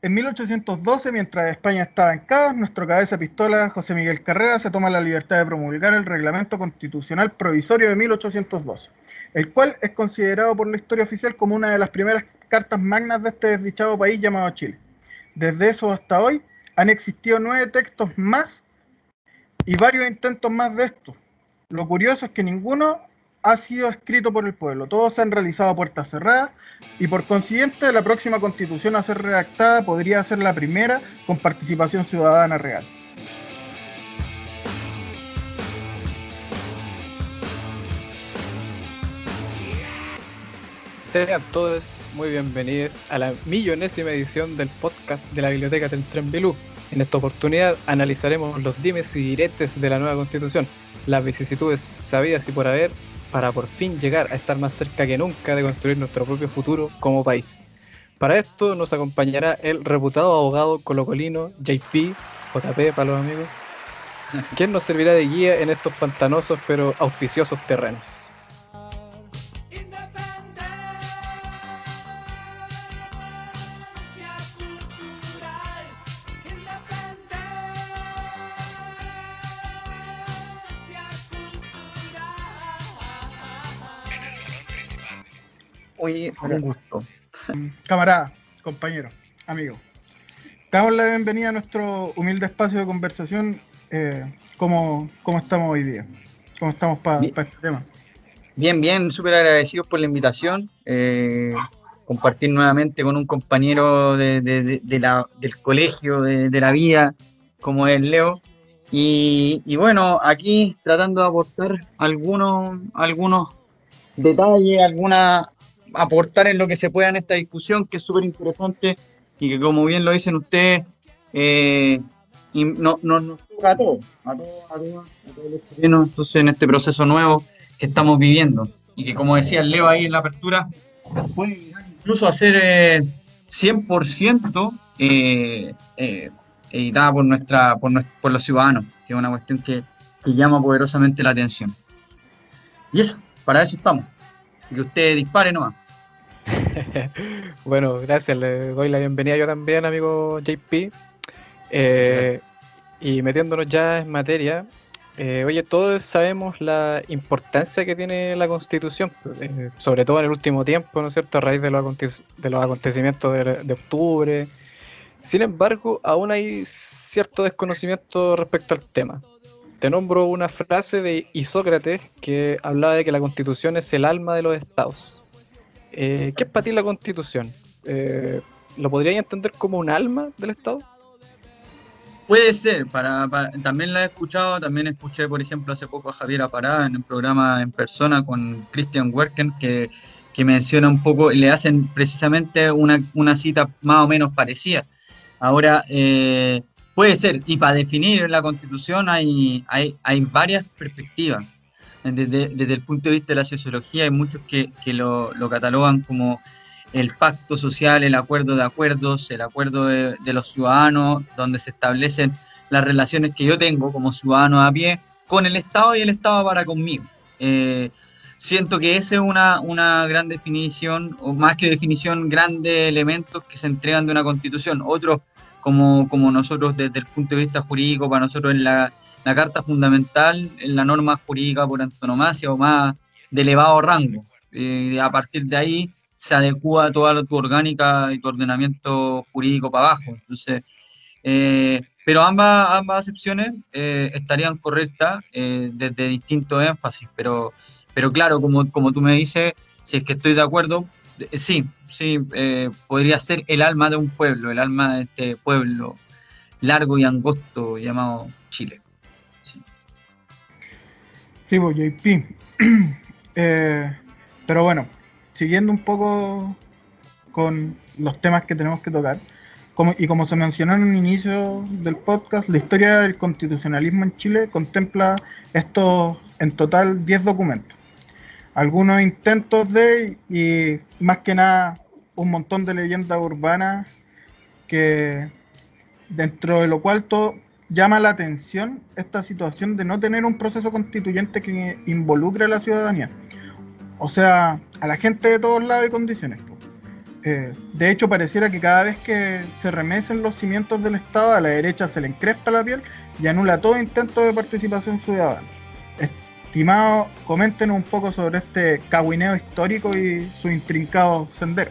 En 1812, mientras España estaba en caos, nuestro cabeza pistola José Miguel Carrera se toma la libertad de promulgar el reglamento constitucional provisorio de 1812, el cual es considerado por la historia oficial como una de las primeras cartas magnas de este desdichado país llamado Chile. Desde eso hasta hoy han existido nueve textos más y varios intentos más de esto. Lo curioso es que ninguno ha sido escrito por el pueblo. Todos se han realizado a puertas cerradas y por consiguiente la próxima constitución a ser redactada podría ser la primera con participación ciudadana real. Sean todos muy bienvenidos a la millonésima edición del podcast de la Biblioteca del Tren En esta oportunidad analizaremos los dimes y diretes de la nueva constitución, las vicisitudes sabidas y por haber para por fin llegar a estar más cerca que nunca de construir nuestro propio futuro como país. Para esto nos acompañará el reputado abogado colocolino JP, JP para los amigos, quien nos servirá de guía en estos pantanosos pero auspiciosos terrenos. Un gusto. Camarada, compañero, amigo. Damos la bienvenida a nuestro humilde espacio de conversación. Eh, ¿cómo, estamos hoy día? ¿Cómo estamos para este tema? Bien, bien, súper agradecidos por la invitación. Eh, compartir nuevamente con un compañero de, la, del colegio, de, la vida, como es Leo. Y, y, bueno, aquí tratando de aportar algunos, algunos detalles, alguna, aportar en lo que se pueda en esta discusión, que es súper interesante y que, como bien lo dicen ustedes, eh, nos no, toca a todos, a todos, a los chilenos, entonces en este proceso nuevo que estamos viviendo y que, como decía Leo ahí en la apertura, puede incluso a ser 100% eh, eh, editada por, nuestra, por, por los ciudadanos, que es una cuestión que, que llama poderosamente la atención. Y eso, para eso estamos que usted dispare nomás. bueno, gracias, le doy la bienvenida yo también, amigo JP. Eh, y metiéndonos ya en materia, eh, oye, todos sabemos la importancia que tiene la Constitución, eh, sobre todo en el último tiempo, ¿no es cierto?, a raíz de los, de los acontecimientos de, de, octubre. Sin embargo, aún hay cierto desconocimiento respecto al tema. Te nombro una frase de Isócrates que hablaba de que la constitución es el alma de los estados. Eh, ¿Qué es para ti la constitución? Eh, ¿Lo podrías entender como un alma del estado? Puede ser, para, también la he escuchado, también escuché, por ejemplo, hace poco a Javier Apará en un programa en persona con Christian Werken que, que menciona un poco, le hacen precisamente una, una cita más o menos parecida. Ahora, eh, Puede ser, y para definir la constitución hay, hay, hay varias perspectivas. Desde, el punto de vista de la sociología hay muchos que, lo, lo, catalogan como el pacto social, el acuerdo de acuerdos, el acuerdo de, los ciudadanos, donde se establecen las relaciones que yo tengo como ciudadano a pie con el Estado y el Estado para conmigo. Eh, siento que esa es una, una gran definición, o más que definición, grandes elementos que se entregan de una constitución. Otros como, como nosotros desde el punto de vista jurídico, para nosotros en la, la Carta Fundamental, en la norma jurídica por antonomasia o más de elevado rango. Eh, a partir de ahí se adecua toda tu orgánica y tu ordenamiento jurídico para abajo. Entonces, eh, pero ambas, ambas acepciones eh, estarían correctas desde distintos énfasis, pero, pero claro, como, como tú me dices, si es que estoy de acuerdo, sí, sí, eh, podría ser el alma de un pueblo, el alma de este pueblo largo y angosto llamado Chile. Sí, pues, JP. Eh, pero bueno, siguiendo un poco con los temas que tenemos que tocar, como, y como se mencionó en el inicio del podcast, la historia del constitucionalismo en Chile contempla estos en total 10 documentos algunos intentos de, y más que nada un montón de leyendas urbanas que dentro de lo cual todo llama la atención esta situación de no tener un proceso constituyente que involucre a la ciudadanía. O sea, a la gente de todos lados y condiciones. Eh, de hecho, pareciera que cada vez que se remecen los cimientos del Estado, a la derecha se le encrespa la piel y anula todo intento de participación ciudadana. Estimado, coméntenos un poco sobre este caguineo histórico y su intrincado sendero.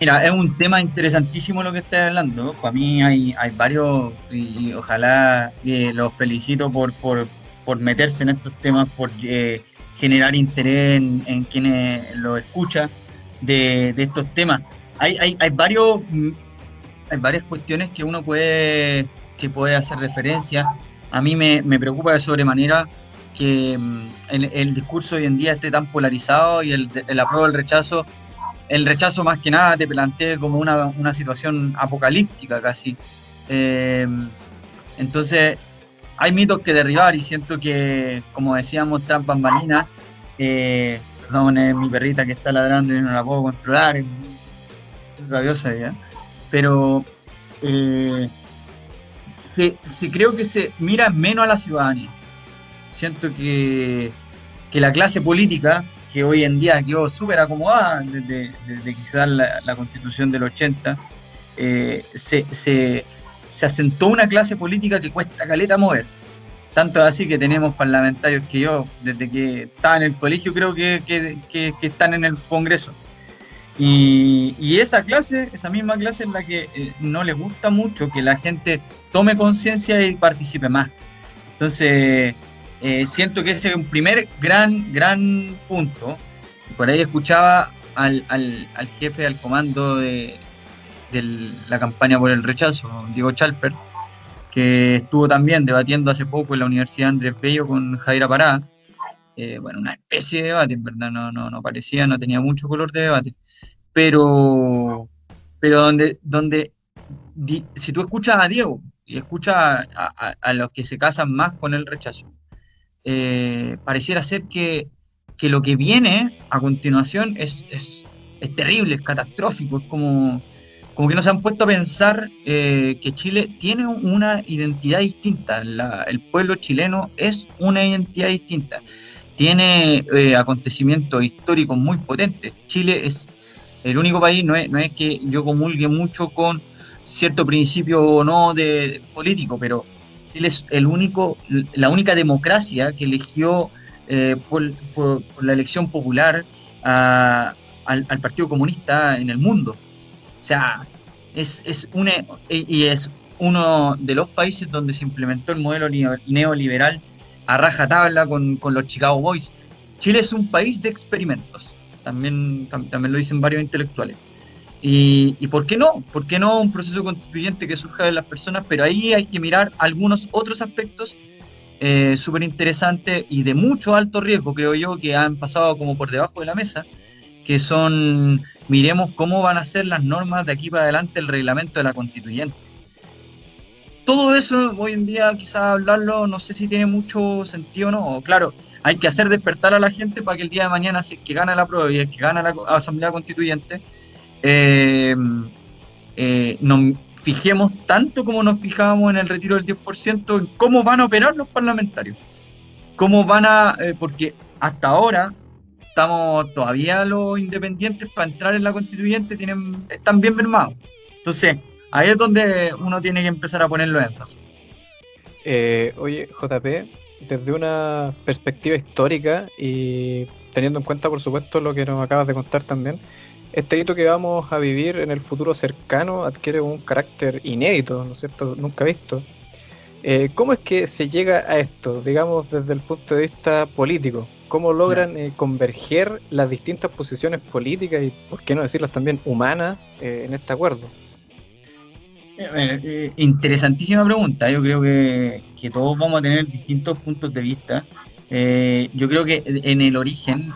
Mira, es un tema interesantísimo lo que estás hablando. Para mí hay, hay varios y, ojalá eh, los felicito por, por, por, meterse en estos temas, por eh, generar interés en, quienes lo escuchan de, de, estos temas. Hay, hay, hay, varios, mm, hay varias cuestiones que uno puede, que puede hacer referencia. A mí me, me preocupa de sobremanera que mm, el, discurso hoy en día esté tan polarizado y el, el apruebo el rechazo el rechazo más que nada te plantea como una, situación apocalíptica casi. Eh, entonces, hay mitos que derribar y siento que, como decíamos, tras bambalinas, eh, perdón, es mi perrita que está ladrando y no la puedo controlar, es rabiosa ya, pero eh, creo que se mira menos a la ciudadanía. Siento que, que la clase política que hoy en día quedó súper acomodada desde, desde quizás la, la, constitución del 80, eh, se, se, se, asentó una clase política que cuesta caleta mover. Tanto así que tenemos parlamentarios que yo, desde que estaba en el colegio, creo que, que, que, están en el Congreso. Y, y, esa clase, esa misma clase es la que eh, no le gusta mucho que la gente tome conciencia y participe más. Entonces, eh, siento que ese es un primer gran, gran punto. Por ahí escuchaba al, al, jefe, al comando de, la campaña por el rechazo, Diego Chalper, que estuvo también debatiendo hace poco en la Universidad Andrés Bello con Jaira Pará. Eh, bueno, una especie de debate, en verdad, no, no, no parecía, no tenía mucho color de debate. Pero, pero donde, donde si tú escuchas a Diego y escuchas a, a los que se casan más con el rechazo, eh, pareciera ser que, que, lo que viene a continuación es, es, es, terrible, es catastrófico, es como, como que nos han puesto a pensar eh, que Chile tiene una identidad distinta, el pueblo chileno es una identidad distinta, tiene eh, acontecimientos históricos muy potentes, Chile es el único país, no es, no es que yo comulgue mucho con cierto principio o no de político, pero Chile es el único, la única democracia que eligió eh, por, la elección popular al, Partido Comunista en el mundo. O sea, es, es una, y es uno de los países donde se implementó el modelo neoliberal a rajatabla con, con los Chicago Boys. Chile es un país de experimentos, también, también lo dicen varios intelectuales. Y, por qué no? ¿Por qué no un proceso constituyente que surja de las personas? Pero ahí hay que mirar algunos otros aspectos eh, súper interesantes y de mucho alto riesgo, creo yo, que han pasado como por debajo de la mesa, que son, miremos cómo van a ser las normas de aquí para adelante el reglamento de la constituyente. Todo eso hoy en día quizás hablarlo no sé si tiene mucho sentido o no. Claro, hay que hacer despertar a la gente para que el día de mañana, si que gana la prueba y el que gana la Asamblea Constituyente, eh, eh, nos fijemos tanto como nos fijábamos en el retiro del 10% en cómo van a operar los parlamentarios. Cómo van a, eh, porque hasta ahora estamos todavía los independientes para entrar en la constituyente tienen, están bien mermados. Entonces, ahí es donde uno tiene que empezar a ponerlo énfasis. oye, JP, desde una perspectiva histórica y teniendo en cuenta, por supuesto, lo que nos acabas de contar también, este hito que vamos a vivir en el futuro cercano adquiere un carácter inédito, ¿no es cierto? Nunca visto. Eh, ¿Cómo es que se llega a esto, digamos, desde el punto de vista político? ¿Cómo logran eh, converger las distintas posiciones políticas y, por qué no decirlas también, humanas eh, en este acuerdo? interesantísima pregunta. Yo creo que, que, todos vamos a tener distintos puntos de vista. yo creo que en el origen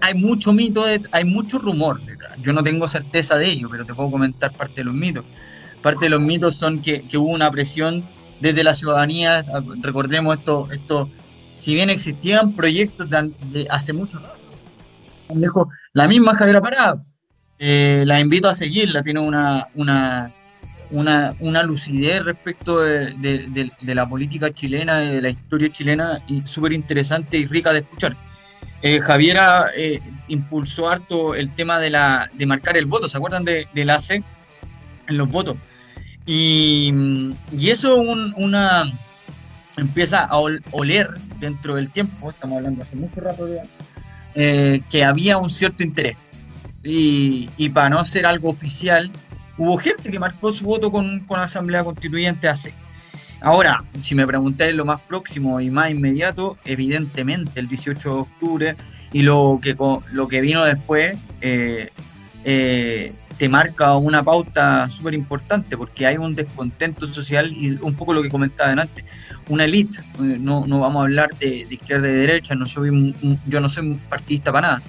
hay mucho mito, hay mucho rumor Yo no tengo certeza de ello, pero te puedo comentar parte de los mitos. Parte de los mitos son que, hubo una presión desde la ciudadanía. Recordemos esto, esto si bien existían proyectos de, hace mucho tiempo, la misma Javiera Parada, eh, la invito a seguirla, tiene una, una, una, lucidez respecto de, la política chilena de la historia chilena y súper interesante y rica de escuchar. Eh, eh, impulsó harto el tema de, la, de marcar el voto, ¿se acuerdan de, del AC en los votos? Y, eso una, empieza a oler dentro del tiempo, estamos hablando hace mucho rato ya, eh, que había un cierto interés. Y, para no ser algo oficial, hubo gente que marcó su voto con, con la Asamblea Constituyente hace. Ahora, si me preguntáis lo más próximo y más inmediato, evidentemente el 18 de octubre y lo que, lo que vino después eh, eh, te marca una pauta súper importante porque hay un descontento social y un poco lo que comentaba antes, una élite, no, no vamos a hablar de, izquierda y de derecha, no soy yo no soy partidista para nada,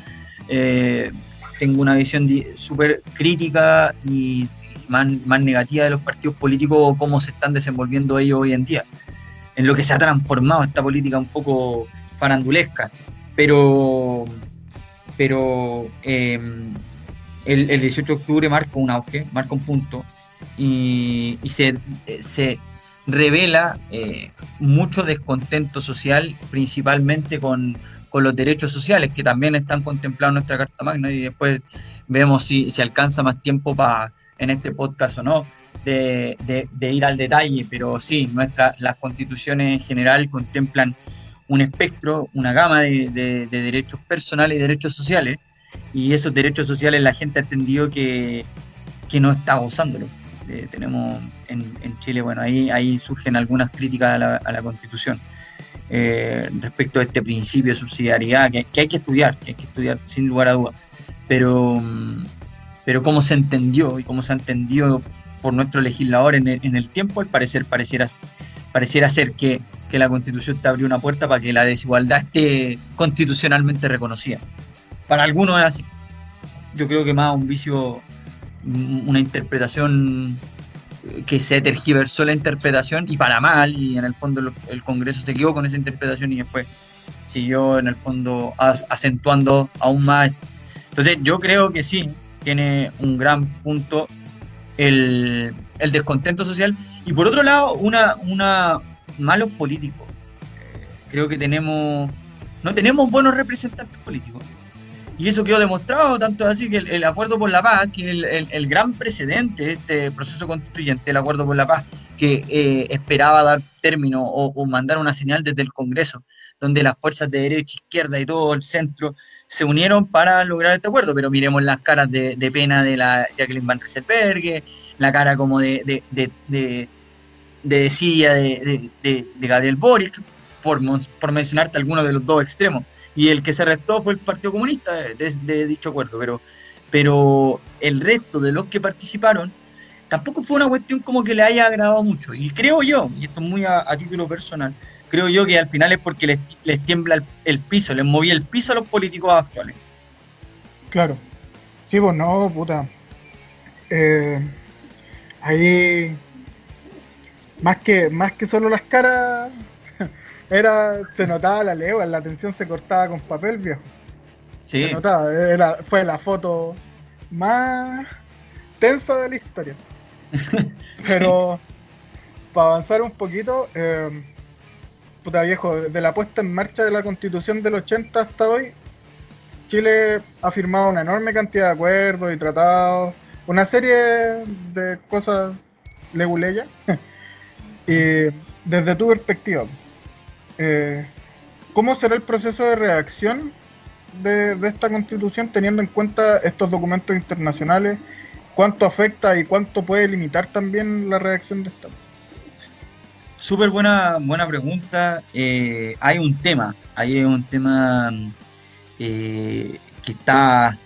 eh, tengo una visión súper crítica y más, negativa de los partidos políticos, cómo se están desenvolviendo ellos hoy en día, en lo que se ha transformado esta política un poco farandulesca. Pero, pero em, el, 18 de octubre marca un auge, marca un punto y, se, se, revela eh, mucho descontento social, principalmente con, con, los derechos sociales, que también están contemplados en nuestra Carta Magna, y después vemos si, si alcanza más tiempo para en este podcast o no, de, ir al detalle, pero sí, nuestra, las constituciones en general contemplan un espectro, una gama de, derechos personales y derechos sociales, y esos derechos sociales la gente ha entendido que, no está gozándolo. Eh, tenemos en, Chile, bueno, ahí, ahí surgen algunas críticas a la, Constitución eh, respecto a este principio de subsidiariedad que, que, hay que estudiar, que hay que estudiar sin lugar a dudas. Pero, mm, pero cómo se entendió y cómo se ha entendido por nuestro legislador en el, tiempo, al parecer pareciera, pareciera ser que, la constitución te abrió una puerta para que la desigualdad esté constitucionalmente reconocida. Para algunos es así. Yo creo que más un vicio, una interpretación que se tergiversó la interpretación y para mal, y en el fondo el Congreso se quedó con esa interpretación y después siguió en el fondo acentuando aún más. Entonces yo creo que sí, tiene un gran punto el, descontento social y por otro lado una, una malos políticos. Creo que tenemos no tenemos buenos representantes políticos. Y eso quedó demostrado, tanto así que el, Acuerdo por la Paz, que el, el, gran precedente de este proceso constituyente, el Acuerdo por la Paz, que eh, esperaba dar término o, mandar una señal desde el Congreso, donde las fuerzas de derecha, izquierda y todo el centro se unieron para lograr este acuerdo, pero miremos las caras de, pena de la Jacqueline Van Rieselberghe, la cara como de, de, de, de, de, de, Gabriel Boric, por, por mencionarte alguno de los dos extremos. Y el que se arrestó fue el Partido Comunista de, dicho acuerdo, pero, pero el resto de los que participaron tampoco fue una cuestión como que le haya agradado mucho. Y creo yo, y esto es muy a título personal, creo yo que al final es porque les, tiembla el, piso, les movía el piso a los políticos actuales. Claro. Sí, pues no, puta. Eh, ahí, más que, más que solo las caras, era, se notaba la lengua, la atención se cortaba con papel, viejo. Sí. Se notaba, fue la foto más tensa de la historia. Pero, para avanzar un poquito, eh, puta viejo, de la puesta en marcha de la constitución del 80 hasta hoy, Chile ha firmado una enorme cantidad de acuerdos y tratados, una serie de cosas leguleyas. y desde tu perspectiva, eh, ¿cómo será el proceso de reacción de, de, esta constitución teniendo en cuenta estos documentos internacionales? ¿Cuánto afecta y cuánto puede limitar también la reacción de esta? Súper buena, buena pregunta. Eh, hay un tema, hay un tema eh, que está,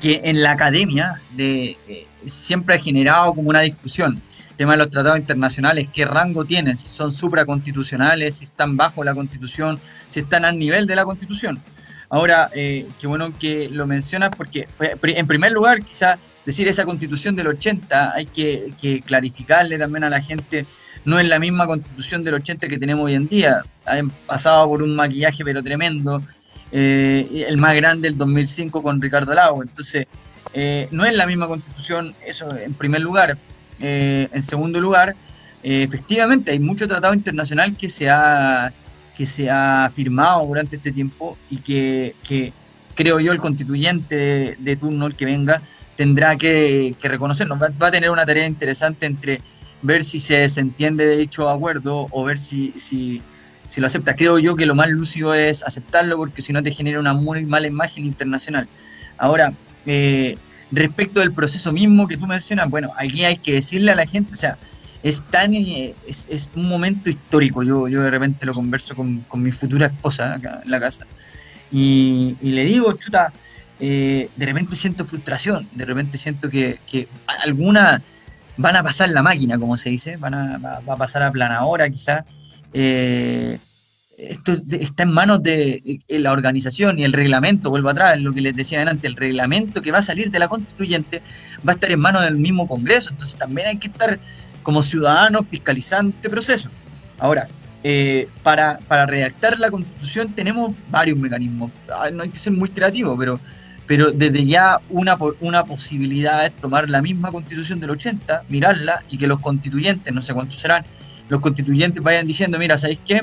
que en la academia de, eh, siempre ha generado como una discusión. El tema de los tratados internacionales, qué rango tienen, si son supraconstitucionales, si están bajo la constitución, si están al nivel de la constitución. Ahora, qué bueno que lo mencionas porque, en primer lugar, quizá decir esa constitución del 80, hay que, que clarificarle también a la gente no es la misma constitución del 80 que tenemos hoy en día. Han pasado por un maquillaje pero tremendo. Eh, el más grande el 2005 con Ricardo Lago. Entonces, eh, no es la misma constitución, eso en primer lugar. Eh, en segundo lugar, efectivamente hay mucho tratado internacional que se ha, que se ha firmado durante este tiempo y que, creo yo el constituyente de, turno, el que venga, tendrá que, que reconocernos. Va, a tener una tarea interesante entre ver si se, entiende de dicho acuerdo o ver si, si, si, lo acepta. Creo yo que lo más lúcido es aceptarlo porque si no te genera una muy mala imagen internacional. Ahora, eh, respecto del proceso mismo que tú mencionas, bueno, aquí hay que decirle a la gente, o sea, es tan eh, es, un momento histórico. Yo, yo de repente lo converso con, mi futura esposa en la casa. Y, le digo, chuta, eh, de repente siento frustración, de repente siento que, que alguna van a pasar la máquina, como se dice, van a, va, a pasar a planadora quizás. Eh, esto está en manos de, la organización y el reglamento, vuelvo atrás, lo que les decía antes, el reglamento que va a salir de la constituyente va a estar en manos del mismo Congreso, entonces también hay que estar como ciudadanos fiscalizando este proceso. Ahora, eh, para, para redactar la constitución tenemos varios mecanismos, ah, no hay que ser muy creativo, pero, pero desde ya una, una posibilidad es tomar la misma constitución del 80, mirarla y que los constituyentes, no sé cuántos serán, los constituyentes vayan diciendo, mira, ¿sabéis qué?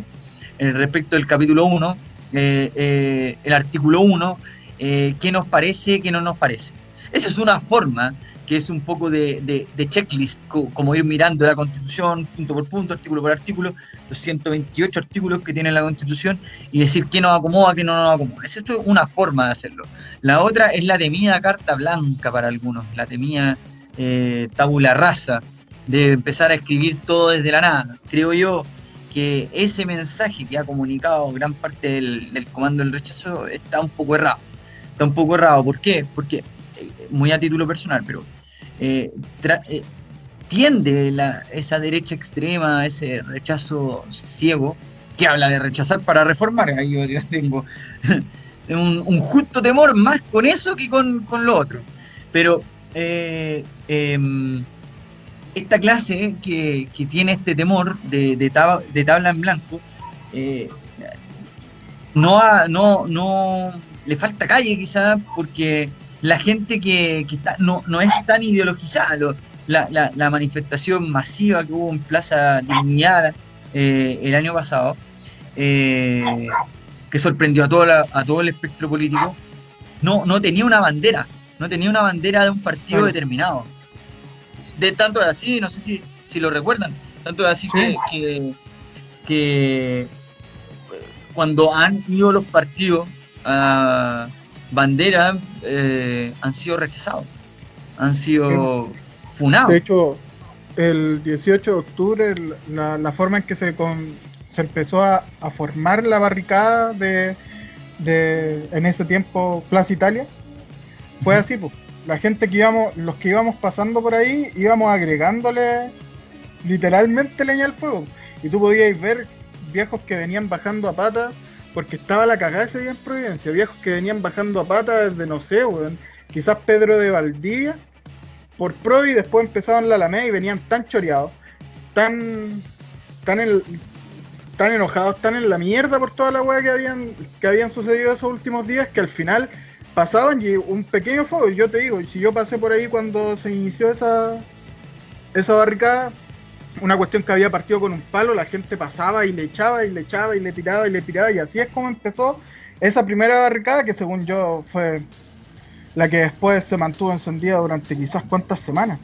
Eh, respecto del capítulo 1, eh, eh, el artículo 1, qué nos parece, qué no nos parece. Esa es una forma que es un poco de, checklist, como ir mirando la Constitución punto por punto, artículo por artículo, los 128 artículos que tiene la Constitución y decir qué nos acomoda, qué no nos acomoda. Esa es una forma de hacerlo. La otra es la temida carta blanca para algunos, la temida tabula rasa, de empezar a escribir todo desde la nada. Creo yo que ese mensaje que ha comunicado gran parte del, comando del rechazo está un poco errado. Está un poco errado. ¿Por qué? Porque, eh, muy a título personal, pero eh, eh, tiende la, esa derecha extrema, ese rechazo ciego, que habla de rechazar para reformar. Yo, tengo un, justo temor más con eso que con, con lo otro. Pero em, esta clase que, tiene este temor de, tabla en blanco, eh, no, no, no le falta calle quizás porque la gente que, está, no, no, es tan ideologizada. la, manifestación masiva que hubo en Plaza Dignidad eh, el año pasado, eh, que sorprendió a todo, a todo el espectro político, no, no tenía una bandera, no tenía una bandera de un partido determinado de tanto así, no sé si, si lo recuerdan, tanto así que, que, cuando han ido los partidos a bandera eh, han sido rechazados, han sido funados. De hecho, el 18 de octubre, la, forma en que se, se empezó a, formar la barricada de, de, en ese tiempo, Plaza Italia, fue así, pues la gente que íbamos, los que íbamos pasando por ahí, íbamos agregándole literalmente leña al fuego. Y tú podías ver viejos que venían bajando a pata, porque estaba la cagada ese día en Providencia, viejos que venían bajando a pata desde, no sé, quizás Pedro de Valdivia, por Provi, después empezaban la Alameda y venían tan choreados, tan, tan, tan enojados, tan en la mierda por toda la weá que habían, que habían sucedido esos últimos días, que al final pasaban y un pequeño fuego. Yo te digo, si yo pasé por ahí cuando se inició esa, esa barricada, una cuestión que había partido con un palo, la gente pasaba y le echaba y le echaba y le tiraba y le tiraba y así es como empezó esa primera barricada que según yo fue la que después se mantuvo encendida durante quizás cuántas semanas.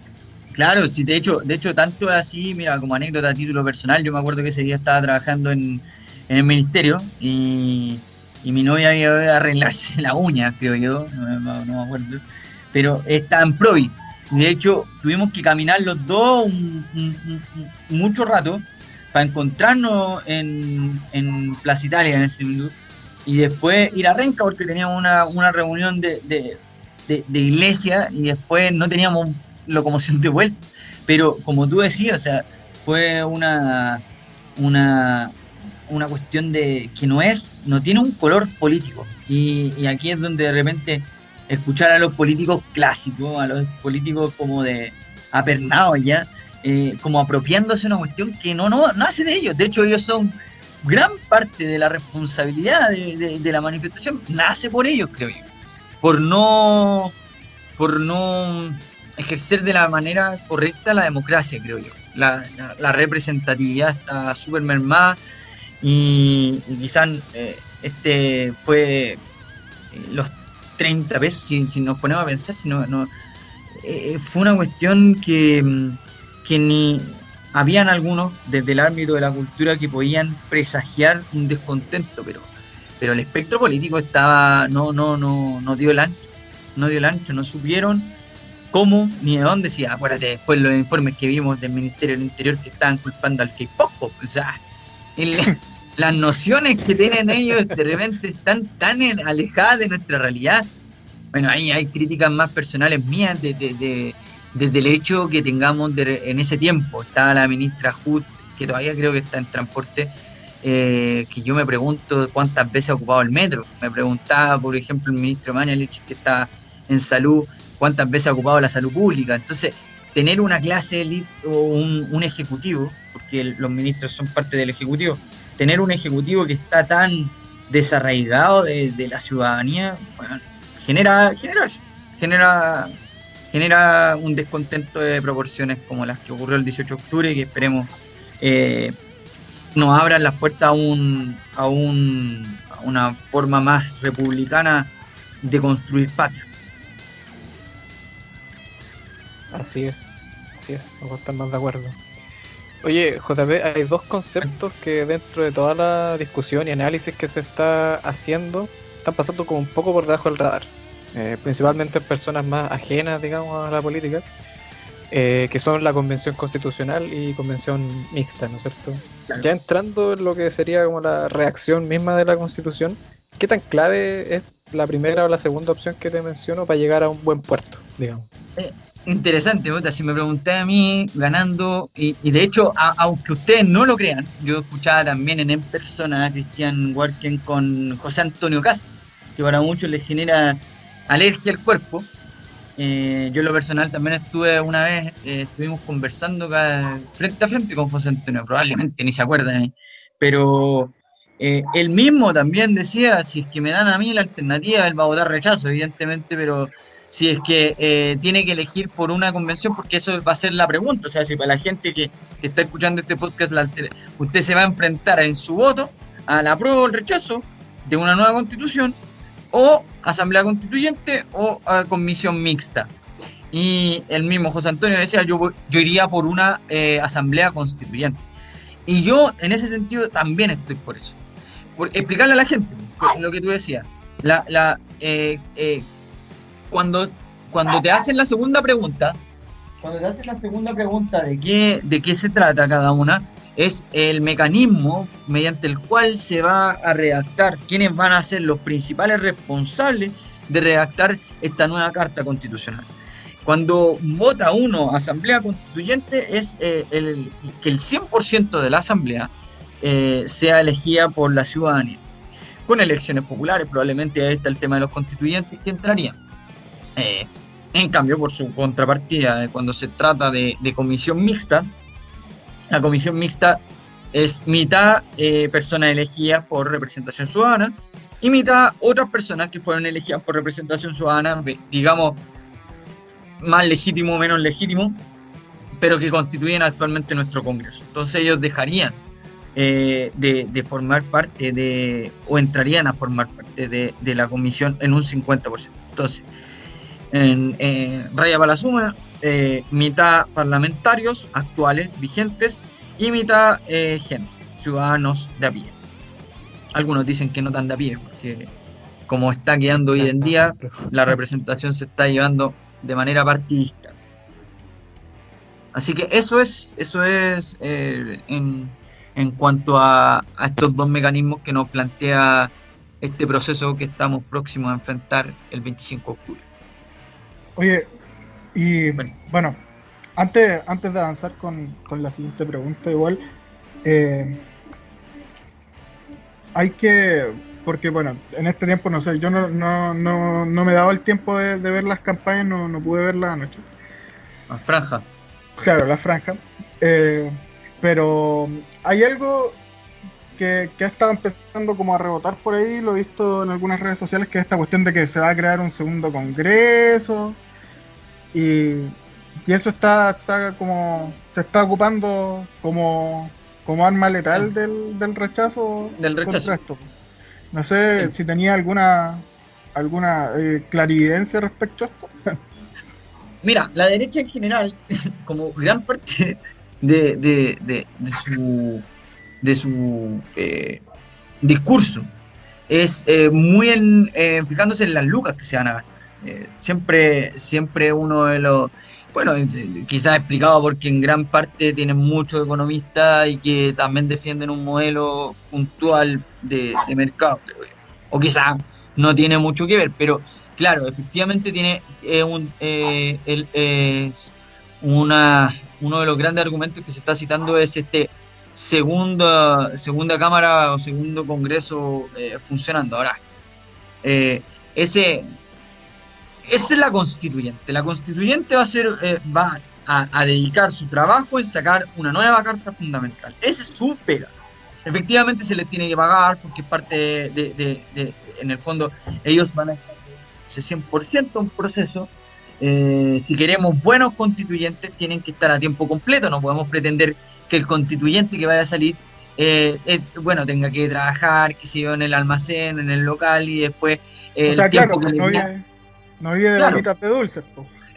Claro, sí, de hecho, de hecho tanto así, mira, como anécdota a título personal, yo me acuerdo que ese día estaba trabajando en, el ministerio y mi novia iba a arreglarse la uña, creo yo, no, me acuerdo, pero está en Provi. De hecho, tuvimos que caminar los dos mucho rato para encontrarnos en, en Plaza Italia, en ese minuto, y después ir a Renca porque teníamos una, reunión de, de, iglesia y después no teníamos locomoción de vuelta. Pero como tú decías, o sea, fue una, una, una cuestión de que no es, no tiene un color político. Y, aquí es donde de repente escuchar a los políticos clásicos, a los políticos como de apernados ya, eh, como apropiándose una cuestión que no, no nace de ellos. De hecho, ellos son gran parte de la responsabilidad de, la manifestación, nace por ellos, creo yo. Por no, por no ejercer de la manera correcta la democracia, creo yo. La, representatividad está súper mermada Y, quizás eh, este fue los 30 pesos, si, nos ponemos a pensar, si no, no fue una cuestión que, mm, que ni habían algunos desde el ámbito de la cultura que podían presagiar un descontento, pero, pero el espectro político estaba, no, no, no, no dio el ancho, no dio el ancho, no supieron cómo ni de dónde, si acuérdate después los informes que vimos del Ministerio del Interior que estaban culpando al K-pop, o sea, las nociones que tienen ellos de repente están tan alejadas de nuestra realidad. Bueno, ahí hay críticas más personales mías de, de desde el hecho que tengamos en ese tiempo, estaba la ministra Hood, que todavía creo que está en transporte, eh, que yo me pregunto cuántas veces ha ocupado el metro. Me preguntaba, por ejemplo, el ministro Mañalich, que está en salud, cuántas veces ha ocupado la salud pública. Entonces, tener una clase elite o un, ejecutivo, porque los ministros son parte del ejecutivo, tener un ejecutivo que está tan desarraigado de, la ciudadanía, bueno, genera, genera, genera genera un descontento de proporciones como las que ocurrió el 18 de octubre y que esperemos eh, nos abran las puertas a, un, a, un, a una forma más republicana de construir patria. Así es, así es, vamos a estar más de acuerdo. Oye, JP, hay dos conceptos que dentro de toda la discusión y análisis que se está haciendo están pasando como un poco por debajo del radar. Eh, principalmente personas más ajenas, digamos, a la política, eh, que son la convención constitucional y convención mixta, ¿no es cierto? Ya entrando en lo que sería como la reacción misma de la constitución, ¿qué tan clave es la primera o la segunda opción que te menciono para llegar a un buen puerto, digamos? Eh, interesante, si me pregunté a mí ganando, y, de hecho, aunque ustedes no lo crean, yo escuchaba también en, persona a Cristian Warken con José Antonio Castro, que para muchos les genera alergia al cuerpo. Eh, yo en lo personal también estuve una vez, eh, estuvimos conversando frente a frente con José Antonio, probablemente ni se acuerda de mí, pero eh, él mismo también decía, si es que me dan a mí la alternativa, él va a votar rechazo, evidentemente, pero si es que tiene que elegir por una convención, porque eso va a ser la pregunta, o sea, si para la gente que, está escuchando este podcast, usted se va a enfrentar en su voto a la o el rechazo de una nueva constitución, o asamblea constituyente o comisión mixta. Y el mismo José Antonio decía, yo, yo iría por una eh, asamblea constituyente. Y yo en ese sentido también estoy por eso. Por explicarle a la gente lo que tú decías. La, la, eh, eh, cuando, cuando te hacen la segunda pregunta, cuando te hacen la segunda pregunta de qué, de qué se trata cada una, es el mecanismo mediante el cual se va a redactar quiénes van a ser los principales responsables de redactar esta nueva Carta Constitucional. Cuando vota uno Asamblea Constituyente es eh, el, que el 100% de la Asamblea eh, sea elegida por la ciudadanía. Con elecciones populares, probablemente ahí está el tema de los constituyentes que entrarían. Eh, en cambio, por su contrapartida, cuando se trata de comisión mixta, la comisión mixta es mitad eh, personas elegidas por representación ciudadana y mitad otras personas que fueron elegidas por representación ciudadana, digamos, más legítimo o menos legítimo, pero que constituyen actualmente nuestro Congreso. Entonces ellos dejarían eh, de, formar parte de, o entrarían a formar parte de, la comisión en un 50%. Entonces, en, raya para la suma, eh, mitad parlamentarios actuales, vigentes, y mitad eh, gente, ciudadanos de a pie. Algunos dicen que no tan de a pie, porque como está quedando hoy en día, la representación se está llevando de manera partidista. Así que eso es, eso es eh, en, en, cuanto a, a, estos dos mecanismos que nos plantea este proceso que estamos próximos a enfrentar el 25 de octubre. Oye, y bueno, antes, antes de avanzar con, la siguiente pregunta, igual, eh, hay que, porque bueno, en este tiempo no sé, yo no, no, no, no me dado el tiempo de, ver las campañas, no, no pude verlas anoche. La franja. Claro, la franja. Eh, pero hay algo que, que, ha estado empezando como a rebotar por ahí, lo he visto en algunas redes sociales, que es esta cuestión de que se va a crear un segundo congreso y, eso está, está como se está ocupando como como arma letal del, del rechazo. Del rechazo. No sé si tenía alguna alguna eh, clarividencia respecto a esto. Mira, la derecha en general, como gran parte de, de, de, su, de su eh, discurso, es eh, muy en, eh, fijándose en las lucas que se van a gastar. siempre, siempre uno de los bueno, quizás explicado porque en gran parte tienen muchos economistas y que también defienden un modelo puntual de, mercado, O quizás no tiene mucho que ver, pero claro, efectivamente tiene un, una, uno de los grandes argumentos que se está citando es este segunda, segunda cámara o segundo congreso eh, funcionando. Ahora, ese esa es la constituyente. La constituyente va a ser, eh, va a, dedicar su trabajo en sacar una nueva carta fundamental. Esa es su pega. Efectivamente se les tiene que pagar porque parte de, en el fondo, ellos van a estar 100% un proceso. Eh, si queremos buenos constituyentes, tienen que estar a tiempo completo. No podemos pretender que el constituyente que vaya a salir, eh, bueno, tenga que trabajar, que se yo, en el almacén, en el local y después el tiempo que le no vive de la mitad de dulces.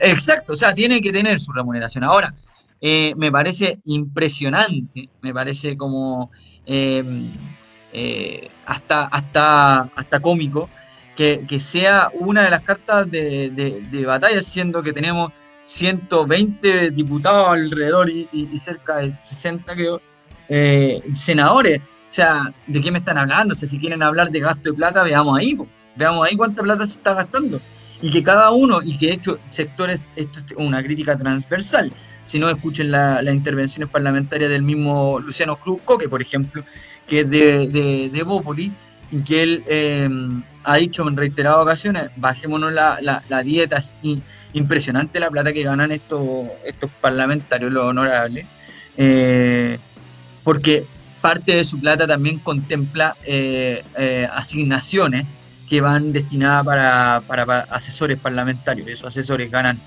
Exacto, o sea, tiene que tener su remuneración. Ahora, eh, me parece impresionante, me parece como eh, hasta, hasta, hasta cómico que, sea una de las cartas de, batalla, siendo que tenemos 120 diputados alrededor y, cerca de 60 creo, eh, senadores. O sea, ¿de qué me están hablando? O sea, si quieren hablar de gasto de plata, veamos ahí, veamos ahí cuánta plata se está gastando y que cada uno, y que de hecho sectores, esto es una crítica transversal, si no escuchen las intervenciones parlamentarias del mismo Luciano Cruz Coque, por ejemplo, que es de, de, de Bópoli, y que él eh, ha dicho en reiteradas ocasiones, bajémonos la, la, dieta, es impresionante la plata que ganan estos, estos parlamentarios, los honorables, eh, porque parte de su plata también contempla eh, asignaciones que van destinadas para, asesores parlamentarios. Esos asesores ganan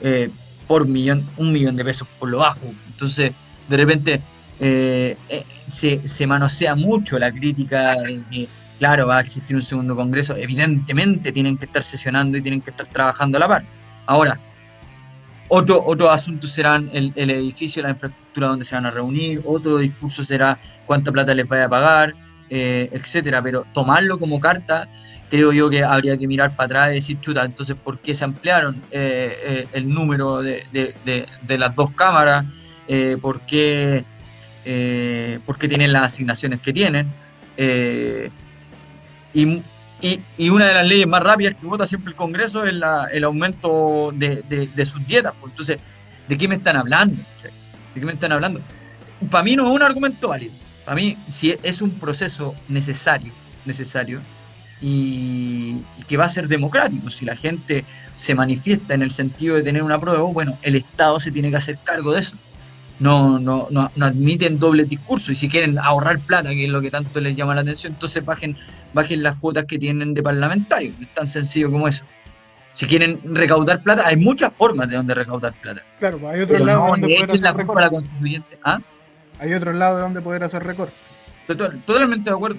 eh, por millón, un millón de pesos por lo bajo. Entonces, de repente eh, eh, se, se, manosea mucho la crítica de que, claro, va a existir un segundo congreso. Evidentemente tienen que estar sesionando y tienen que estar trabajando a la par. Ahora, otro, otro asunto serán el, el edificio, la infraestructura donde se van a reunir, otro discurso será cuánta plata les vaya a pagar, etcétera. Pero tomarlo como carta creo yo que habría que mirar para atrás y decir, chuta, entonces, ¿por qué se ampliaron eh, eh, el número de, las dos cámaras? Eh, ¿por, qué, tienen las asignaciones que tienen? Y, una de las leyes más rápidas que vota siempre el Congreso es el aumento de, sus dietas. Pues, entonces, ¿de qué me están hablando? ¿De qué me están hablando? Para mí no es un argumento válido. Para mí, si es un proceso necesario, necesario, y, que va a ser democrático. Si la gente se manifiesta en el sentido de tener una prueba, bueno, el Estado se tiene que hacer cargo de eso. No, no, no, admiten doble discurso y si quieren ahorrar plata, que es lo que tanto les llama la atención, entonces bajen, bajen las cuotas que tienen de parlamentarios. Es tan sencillo como eso. Si quieren recaudar plata, hay muchas formas de donde recaudar plata. Claro, pues, hay otros lados donde poder la culpa a la constituyente. ¿Ah? Hay otros lados donde poder hacer recortes. totalmente de acuerdo.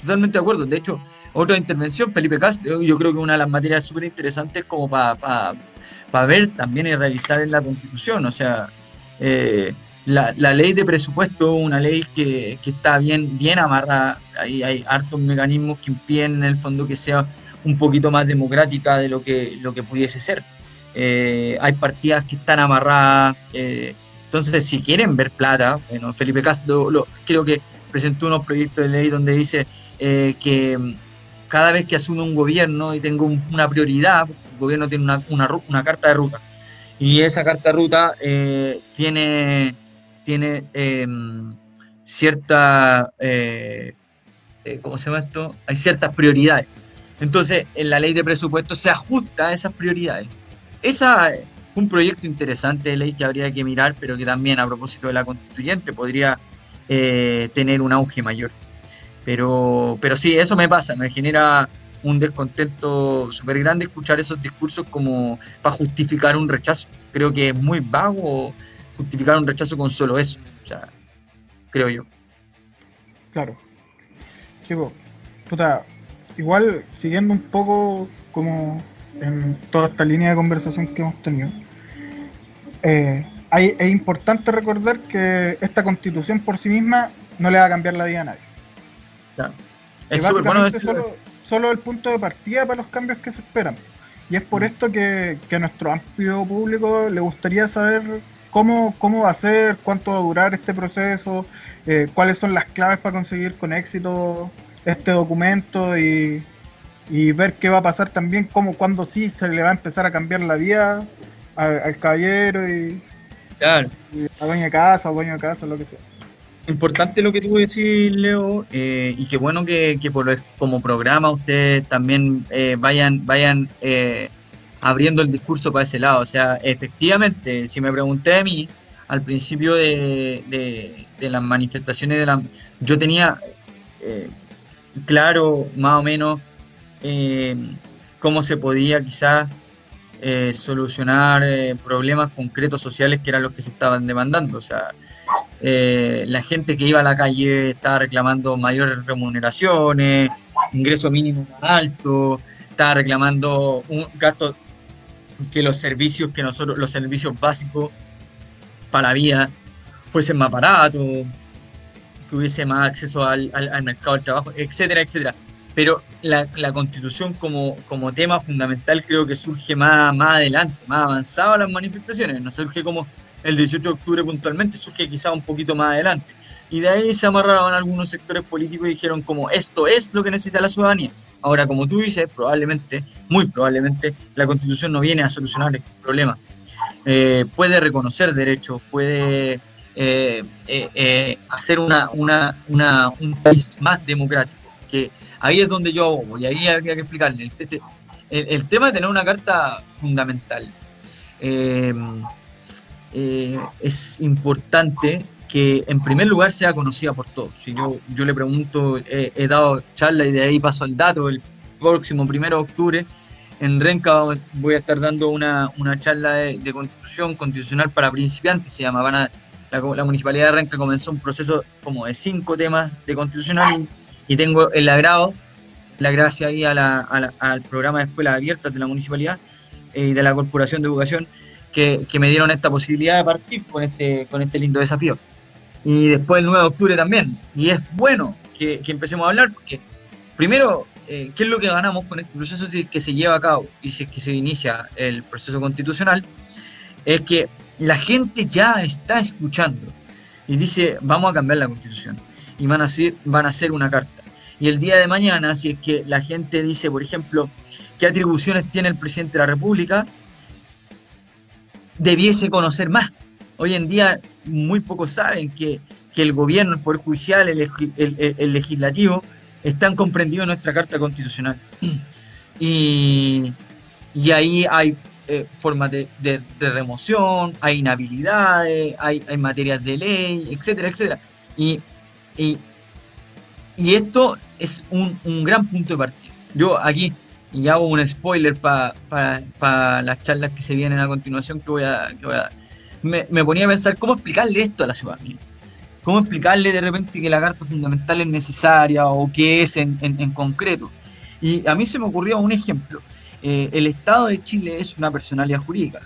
Totalmente de acuerdo. De hecho, otra intervención, Felipe Castro, yo creo que una de las materias súper interesantes como para ver también y revisar en la Constitución. O sea, eh, la, ley de presupuesto, una ley que, está bien, bien amarrada, ahí hay hartos mecanismos que impiden en el fondo que sea un poquito más democrática de lo que, lo que pudiese ser. Eh, hay partidas que están amarradas. Eh, entonces, si quieren ver plata, bueno, Felipe Castro creo que presentó unos proyectos de ley donde dice que cada vez que asume un gobierno y tengo una prioridad, el gobierno tiene una, una, carta de ruta. Y esa carta de ruta eh, tiene, tiene em, cierta, eh, eh, ¿cómo se llama esto? Hay ciertas prioridades. Entonces, en la ley de presupuesto se ajusta a esas prioridades. Esa es un proyecto interesante de ley que habría que mirar, pero que también a propósito de la constituyente podría tener un auge mayor. Pero, pero sí, eso me pasa, me genera un descontento súper grande escuchar esos discursos como para justificar un rechazo. Creo que es muy vago justificar un rechazo con solo eso. O sea, creo yo. Claro. Chico, puta, igual siguiendo un poco como en toda esta línea de conversación que hemos tenido, eh, es importante recordar que esta constitución por sí misma no le va a cambiar la vida a nadie. Claro. Es bueno solo, solo el punto de partida para los cambios que se esperan. Y es por mm. esto que, que a nuestro amplio público le gustaría saber cómo, cómo va a ser, cuánto va a durar este proceso, eh, cuáles son las claves para conseguir con éxito este documento y, ver qué va a pasar también, cómo, cuándo sí se le va a empezar a cambiar la vida al, caballero y, claro. a dueña casa, a dueño de casa, lo que sea. Importante lo que tú decís, Leo, eh, y qué bueno que, por, como programa ustedes también eh, vayan, vayan abriendo el discurso para ese lado. O sea, efectivamente, si me pregunté a mí, al principio de, de, las manifestaciones de la... Yo tenía eh, claro más o menos eh, cómo se podía quizás eh, solucionar problemas concretos sociales que eran los que se estaban demandando. O sea, la gente que iba a la calle estaba reclamando mayores remuneraciones, ingreso mínimo más alto, estaba reclamando un gasto que los servicios que nosotros, los servicios básicos para la vida fuesen más baratos, que hubiese más acceso al, mercado del trabajo, etcétera, etcétera. Pero la, constitución como, como tema fundamental creo que surge más, más adelante, más avanzado a las manifestaciones, no surge como el 18 de octubre puntualmente, surge quizá un poquito más adelante. Y de ahí se amarraron algunos sectores políticos y dijeron como esto es lo que necesita la ciudadanía. Ahora, como tú dices, probablemente, muy probablemente, la constitución no viene a solucionar este problema. Eh, puede reconocer derechos, puede eh, eh, hacer una, una, una, un país más democrático. Que ahí es donde yo voy, y ahí habría que explicarle. El, este, el, tema de tener una carta fundamental es importante que en primer lugar sea conocida por todos. Si yo, yo le pregunto, he dado charla y de ahí paso al dato, el próximo primero de octubre en Renca voy a estar dando una, una charla de, constitución constitucional para principiantes, se llama. La, Municipalidad de Renca comenzó un proceso como de cinco temas de constitucional y, tengo el agrado, la gracia ahí a la, al programa de escuelas abiertas de la Municipalidad eh, y de la Corporación de Educación que, que, me dieron esta posibilidad de partir con este, con este lindo desafío y después el 9 de octubre también. Y es bueno que, empecemos a hablar porque, primero, eh, ¿qué es lo que ganamos con este proceso que se lleva a cabo y si que se inicia el proceso constitucional? Es que la gente ya está escuchando y dice, vamos a cambiar la constitución. Y van a, hacer, van a hacer una carta. Y el día de mañana, si es que la gente dice, por ejemplo, qué atribuciones tiene el presidente de la República, debiese conocer más. Hoy en día muy pocos saben que, el gobierno, el Poder Judicial, el, Legislativo, están comprendidos en nuestra Carta Constitucional. Y, ahí hay eh, formas de, remoción, hay inhabilidades, hay, hay, materias de ley, etcétera, etcétera. Y, y, esto es un, gran punto de partida. Yo aquí, y hago un spoiler para las charlas que se vienen a continuación que voy a, que voy a me, ponía a pensar cómo explicarle esto a la ciudadanía. Cómo explicarle de repente que la carta fundamental es necesaria o qué es en, concreto. Y a mí se me ocurrió un ejemplo. Eh, el Estado de Chile es una personalidad jurídica,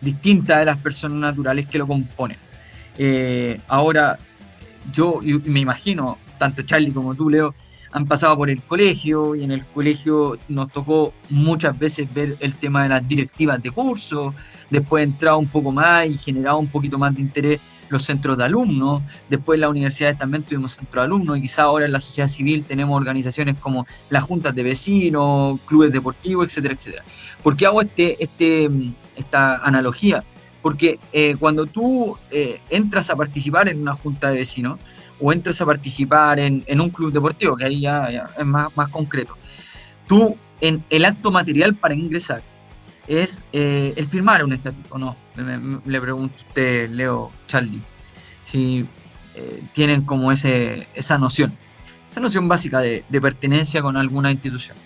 distinta de las personas naturales que lo componen. Eh, ahora, yo me imagino, tanto Charlie como tú, Leo, han pasado por el colegio y en el colegio nos tocó muchas veces ver el tema de las directivas de curso, después entrado un poco más y generado un poquito más de interés los centros de alumnos, después en las universidades también tuvimos centros de alumnos y quizá ahora en la sociedad civil tenemos organizaciones como las juntas de vecinos, clubes deportivos, etcétera, etcétera. ¿Por qué hago este, este, esta analogía? Porque eh, cuando tú eh, entras a participar en una junta de vecinos, o entres a participar en, un club deportivo, que ahí ya, es más, más, concreto, tú en el acto material para ingresar es eh, el firmar un estatuto, ¿no? Le, pregunto a usted, Leo, Charlie, si eh, tienen como ese, esa noción, esa noción básica de, pertenencia con alguna institución.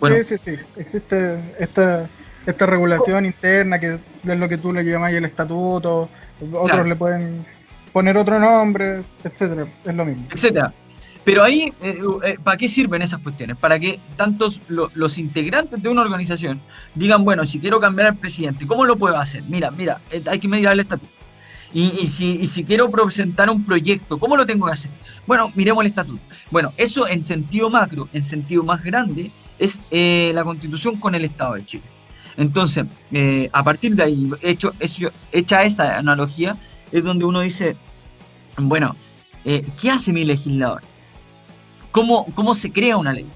Bueno, sí, sí, sí, existe esta, esta regulación interna que es lo que tú le llamas el estatuto, otros le pueden poner otro nombre, etcétera, es lo mismo. Etcétera. Pero ahí, eh, eh, ¿para qué sirven esas cuestiones? Para que tantos los integrantes de una organización digan, bueno, si quiero cambiar al presidente, ¿cómo lo puedo hacer? Mira, mira, eh, hay que medir el estatuto. Y, si, si, quiero presentar un proyecto, ¿cómo lo tengo que hacer? Bueno, miremos el estatuto. Bueno, eso en sentido macro, en sentido más grande, es la constitución con el Estado de Chile. Entonces, a partir de ahí, hecho, hecha esa analogía, es donde uno dice, bueno, ¿qué hace mi legislador? ¿Cómo, cómo se crea una ley?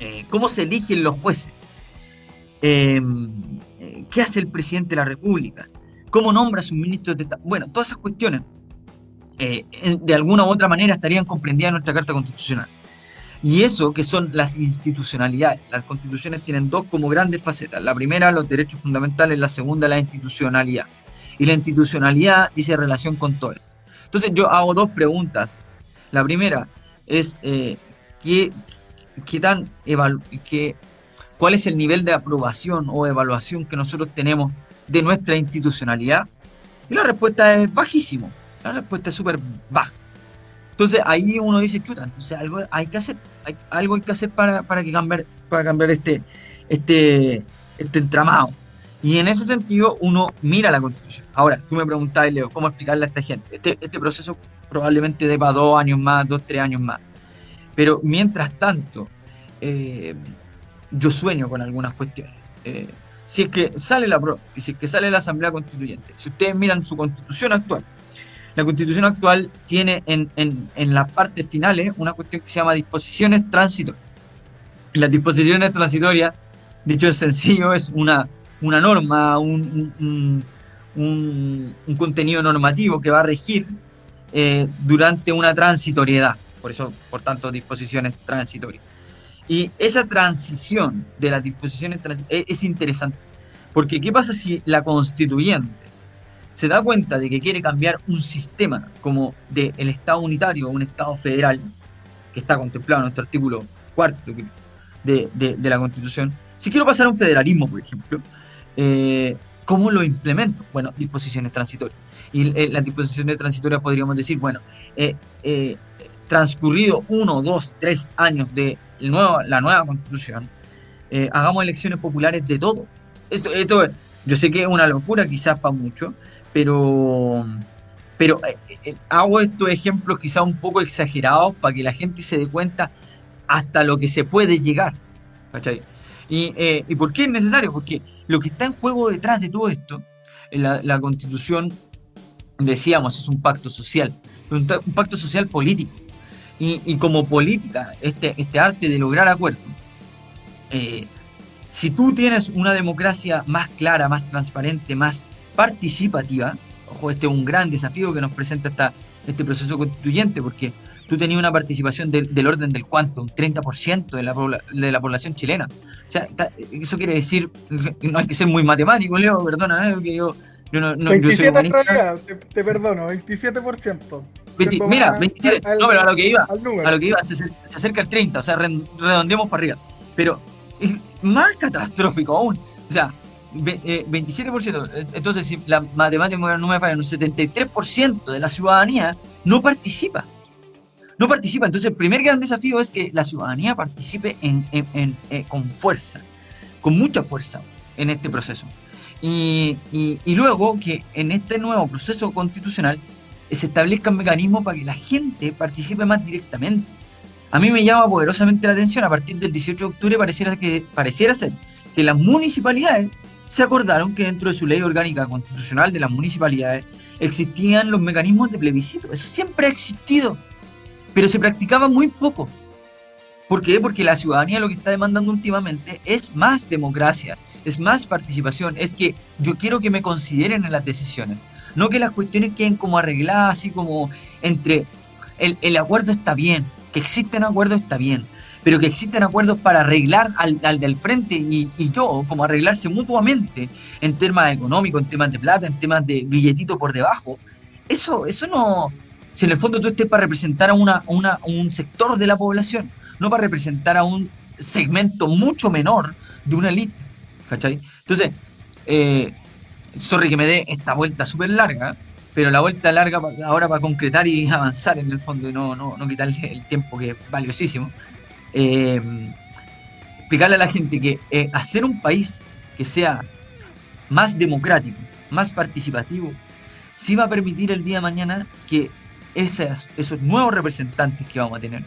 Eh, ¿Cómo se eligen los jueces? Em, eh, ¿Qué hace el presidente de la República? ¿Cómo nombra a sus ministros de Estado? Bueno, todas esas cuestiones eh, de alguna u otra manera estarían comprendidas en nuestra Carta Constitucional. Y eso que son las institucionalidades. Las constituciones tienen dos como grandes facetas. La primera, los derechos fundamentales, la segunda, la institucionalidad. Y la institucionalidad dice relación con todo esto. Entonces yo hago dos preguntas. La primera, es eh, qué, tan cuál es el nivel de aprobación o evaluación que nosotros tenemos de nuestra institucionalidad. Y la respuesta es bajísimo. La respuesta es súper baja. Entonces ahí uno dice, chuta, entonces algo hay que hacer, hay, algo hay que hacer para, para, que cambiar, para cambiar este, este, este entramado. Y en ese sentido uno mira la constitución. Ahora, tú me preguntabas, Leo, ¿cómo explicarle a esta gente? Este, este proceso probablemente deba dos años más, dos, tres años más. Pero mientras tanto, eh, yo sueño con algunas cuestiones. Eh, si es que sale la si es que sale la Asamblea Constituyente, si ustedes miran su constitución actual, la constitución actual tiene en, en, en las partes finales una cuestión que se llama disposiciones transitorias. Las disposiciones transitorias, dicho en sencillo, es una, una norma, un, un, contenido normativo que va a regir eh, durante una transitoriedad, por eso, por tanto, disposiciones transitorias. Y esa transición de las disposiciones es, es interesante, porque ¿qué pasa si la constituyente se da cuenta de que quiere cambiar un sistema como del el Estado unitario o un Estado federal, que está contemplado en nuestro artículo cuarto de, de, la Constitución, si quiero pasar a un federalismo, por ejemplo, eh, ¿cómo lo implemento? Bueno, disposiciones transitorias. Y eh, las disposiciones transitorias podríamos decir, bueno, eh, eh, transcurrido uno, dos, tres años de la nueva constitución, hagamos elecciones populares de todo. Esto, esto yo sé que es una locura quizás para muchos, pero, pero hago estos ejemplos quizás un poco exagerados para que la gente se dé cuenta hasta lo que se puede llegar. Y, ¿Y por qué es necesario? Porque lo que está en juego detrás de todo esto, la, la constitución decíamos, es un pacto social, un, pacto social político. Y, como política, este, este arte de lograr acuerdos, eh, si tú tienes una democracia más clara, más transparente, más participativa, ojo, este es un gran desafío que nos presenta esta, este proceso constituyente, porque tú tenías una participación del orden del cuánto, un 30% de la, de la población chilena. O sea, eso quiere decir, no hay que ser muy matemático, Leo, perdona, eh, que yo 27 en realidad, te, perdono, 27%. mira, 27, no, pero a lo que iba, a lo que iba, se, acerca el 30, o sea, redondeemos para arriba. Pero es más catastrófico aún. O sea, 27%. Eh, entonces, si la matemática no me falla, un 73% de la ciudadanía no participa. No participa. Entonces, el primer gran desafío es que la ciudadanía participe en, eh, con fuerza, con mucha fuerza en este proceso. Y, luego que en este nuevo proceso constitucional se establezcan mecanismos para que la gente participe más directamente. A mí me llama poderosamente la atención, a partir del 18 de octubre pareciera, que, pareciera ser que las municipalidades se acordaron que dentro de su ley orgánica constitucional de las municipalidades existían los mecanismos de plebiscito. Eso siempre ha existido, pero se practicaba muy poco. ¿Por qué? Porque la ciudadanía lo que está demandando últimamente es más democracia, es más participación, es que yo quiero que me consideren en las decisiones, no que las cuestiones queden como arregladas, así como entre el, acuerdo está bien, que existen acuerdos está bien, pero que existen acuerdos para arreglar al, del frente y, yo, como arreglarse mutuamente en temas económicos, en temas de plata, en temas de billetito por debajo, eso, eso no, si en el fondo tú estés para representar a, una, una, un sector de la población, no para representar a un segmento mucho menor de una élite. ¿cachai? Entonces, eh, sorry que me dé esta vuelta súper larga, pero la vuelta larga ahora para concretar y avanzar en el fondo y no, no, no quitarle el tiempo que es valiosísimo. Eh, explicarle a la gente que eh, hacer un país que sea más democrático, más participativo, sí va a permitir el día de mañana que esos nuevos representantes que vamos a tener,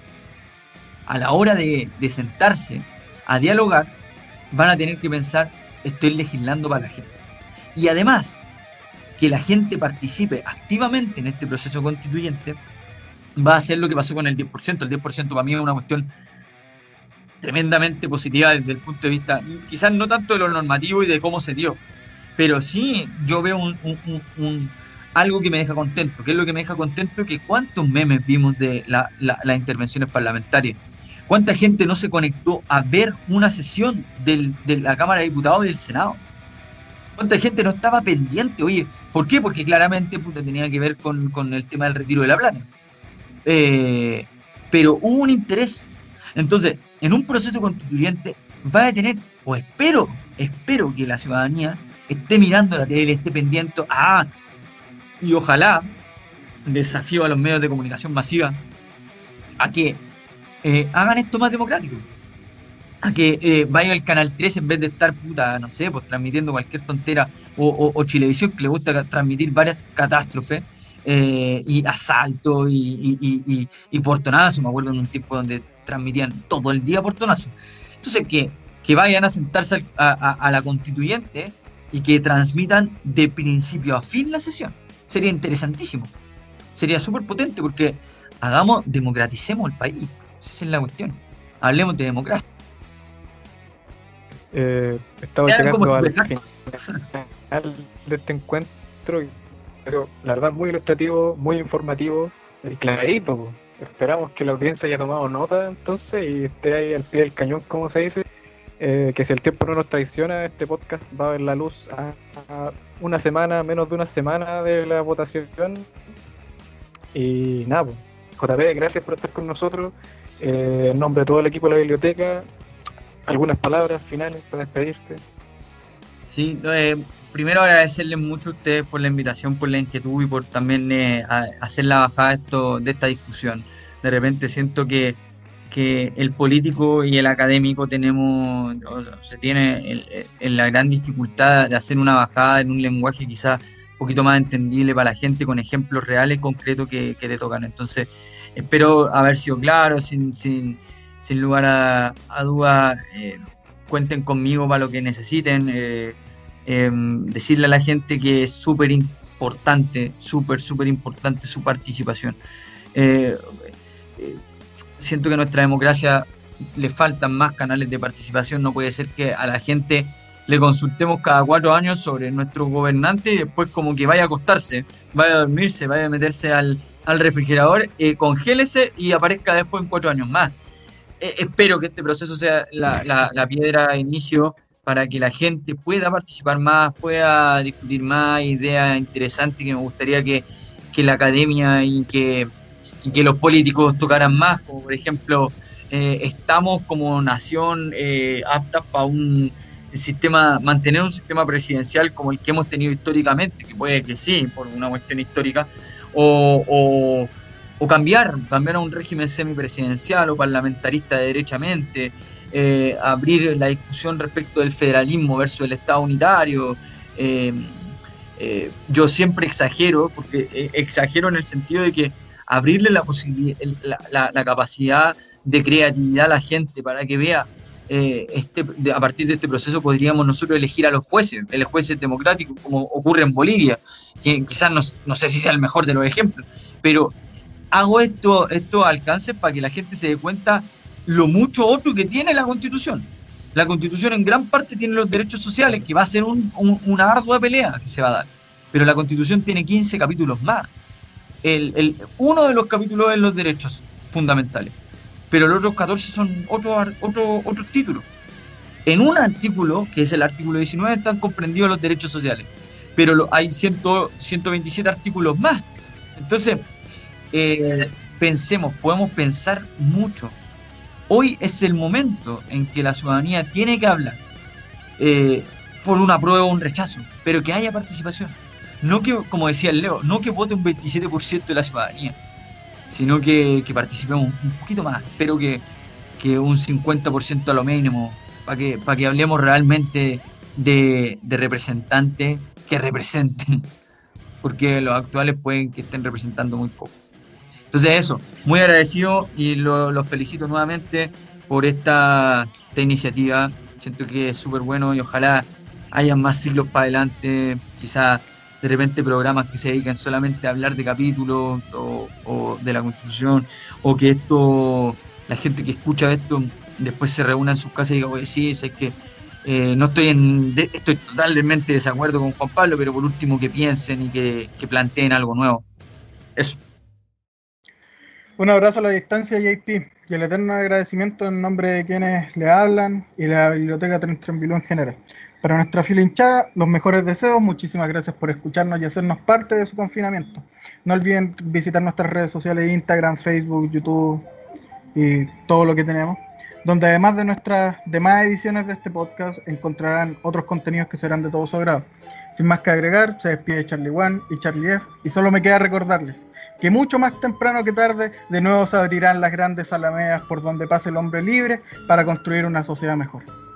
a la hora de, de sentarse a dialogar, van a tener que pensar, estoy legislando para la gente. Y además, que la gente participe activamente en este proceso constituyente, va a ser lo que pasó con el 10%. El 10% para mí es una cuestión tremendamente positiva desde el punto de vista, quizás no tanto de lo normativo y de cómo se dio, pero sí yo veo un, algo que me deja contento. ¿Qué es lo que me deja contento? Que cuántos memes vimos de las intervenciones parlamentarias. ¿Cuánta gente no se conectó a ver una sesión de la Cámara de Diputados y del Senado? ¿Cuánta gente no estaba pendiente? Oye, ¿por qué? Porque claramente tenía que ver con, el tema del retiro de la plata. Eh, pero hubo un interés. Entonces, en un proceso constituyente va a tener, o espero, espero que la ciudadanía esté mirando la tele, esté pendiente, ah, y ojalá desafío a los medios de comunicación masiva a que eh, hagan esto más democrático. A que eh, vaya al canal 3 en vez de estar, puta, no sé, pues transmitiendo cualquier tontera o, o, Chilevisión que le gusta transmitir varias catástrofes eh, y asaltos y, y, y, portonazos. Me acuerdo en un tiempo donde transmitían todo el día portonazos. Entonces, que, que vayan a sentarse a, la constituyente y que transmitan de principio a fin la sesión. Sería interesantísimo. Sería súper potente porque hagamos, democraticemos el país. Esa es la cuestión. Hablemos de democracia. Eh, estamos llegando al final de este encuentro. Pero la verdad, muy ilustrativo, muy informativo y clarito. Esperamos que la audiencia haya tomado nota entonces y esté ahí al pie del cañón, como se dice. Eh, que si el tiempo no nos traiciona, este podcast va a ver la luz a, una semana, menos de una semana de la votación. Y nada, pues, JP, gracias por estar con nosotros. Eh, en nombre de todo el equipo de la biblioteca, algunas palabras finales para despedirte. Sí, eh, primero agradecerles mucho a ustedes por la invitación, por la inquietud y por también eh, hacer la bajada esto, de esta discusión. De repente siento que, que el político y el académico tenemos, se tiene la gran dificultad de hacer una bajada en un lenguaje quizás un poquito más entendible para la gente con ejemplos reales, concretos que, que te tocan. Entonces, espero haber sido claro, sin, sin, sin lugar a, dudas, eh, cuenten conmigo para lo que necesiten. Eh, em, decirle a la gente que es súper importante, súper, súper importante su participación. Eh, siento que a nuestra democracia le faltan más canales de participación, no puede ser que a la gente le consultemos cada cuatro años sobre nuestro gobernante y después como que vaya a acostarse, vaya a dormirse, vaya a meterse al, al refrigerador, eh, congélese y aparezca después en cuatro años más. Eh, espero que este proceso sea la, piedra de inicio para que la gente pueda participar más, pueda discutir más ideas interesantes que me gustaría que, la academia y que, que, los políticos tocaran más, como por ejemplo, eh, estamos como nación eh, aptas para un sistema, mantener un sistema presidencial como el que hemos tenido históricamente, que puede que sí, por una cuestión histórica, o, cambiar, cambiar a un régimen semipresidencial o parlamentarista derechamente, eh, abrir la discusión respecto del federalismo versus el Estado unitario. Eh, yo siempre exagero, porque exagero en el sentido de que abrirle la, la, capacidad de creatividad a la gente para que vea este, a partir de este proceso podríamos nosotros elegir a los jueces, el jueces democráticos, como ocurre en Bolivia, que quizás no, no, sé si sea el mejor de los ejemplos, pero hago esto, estos alcances para que la gente se dé cuenta lo mucho otro que tiene la Constitución. La Constitución en gran parte tiene los derechos sociales, que va a ser una ardua pelea que se va a dar, pero la Constitución tiene 15 capítulos más. Uno de los capítulos es los derechos fundamentales, pero los otros 14 son otros otro, otros títulos. En un artículo, que es el artículo 19, están comprendidos los derechos sociales pero hay 127 artículos más. Entonces, eh, pensemos, podemos pensar mucho. Hoy es el momento en que la ciudadanía tiene que hablar eh, por una prueba o un rechazo, pero que haya participación. No que, como decía el Leo, no que vote un 27% de la ciudadanía, sino que, que participemos un poquito más. Espero que, que un 50% a lo mínimo, para que, para que hablemos realmente de, de representantes que representen, porque los actuales pueden que estén representando muy poco. Entonces eso, muy agradecido y los felicito nuevamente por esta, esta iniciativa. Siento que es súper bueno y ojalá hayan más siglos para adelante, quizás de repente programas que se dedican solamente a hablar de capítulos o, de la Constitución, o que esto, la gente que escucha esto después se reúna en sus casas y diga, oye, sí, es que eh, no estoy en, estoy totalmente de desacuerdo con Juan Pablo, pero por último que piensen y que, planteen algo nuevo. Eso. Un abrazo a la distancia, JP, y el eterno agradecimiento en nombre de quienes le hablan y la Biblioteca Trembilú en general. Para nuestra fila hinchada, los mejores deseos, muchísimas gracias por escucharnos y hacernos parte de su confinamiento. No olviden visitar nuestras redes sociales, Instagram, Facebook, YouTube y todo lo que tenemos, donde además de nuestras demás ediciones de este podcast encontrarán otros contenidos que serán de todo su agrado. Sin más que agregar, se despide Charlie One y Charlie F y solo me queda recordarles que mucho más temprano que tarde de nuevo se abrirán las grandes alamedas por donde pase el hombre libre para construir una sociedad mejor.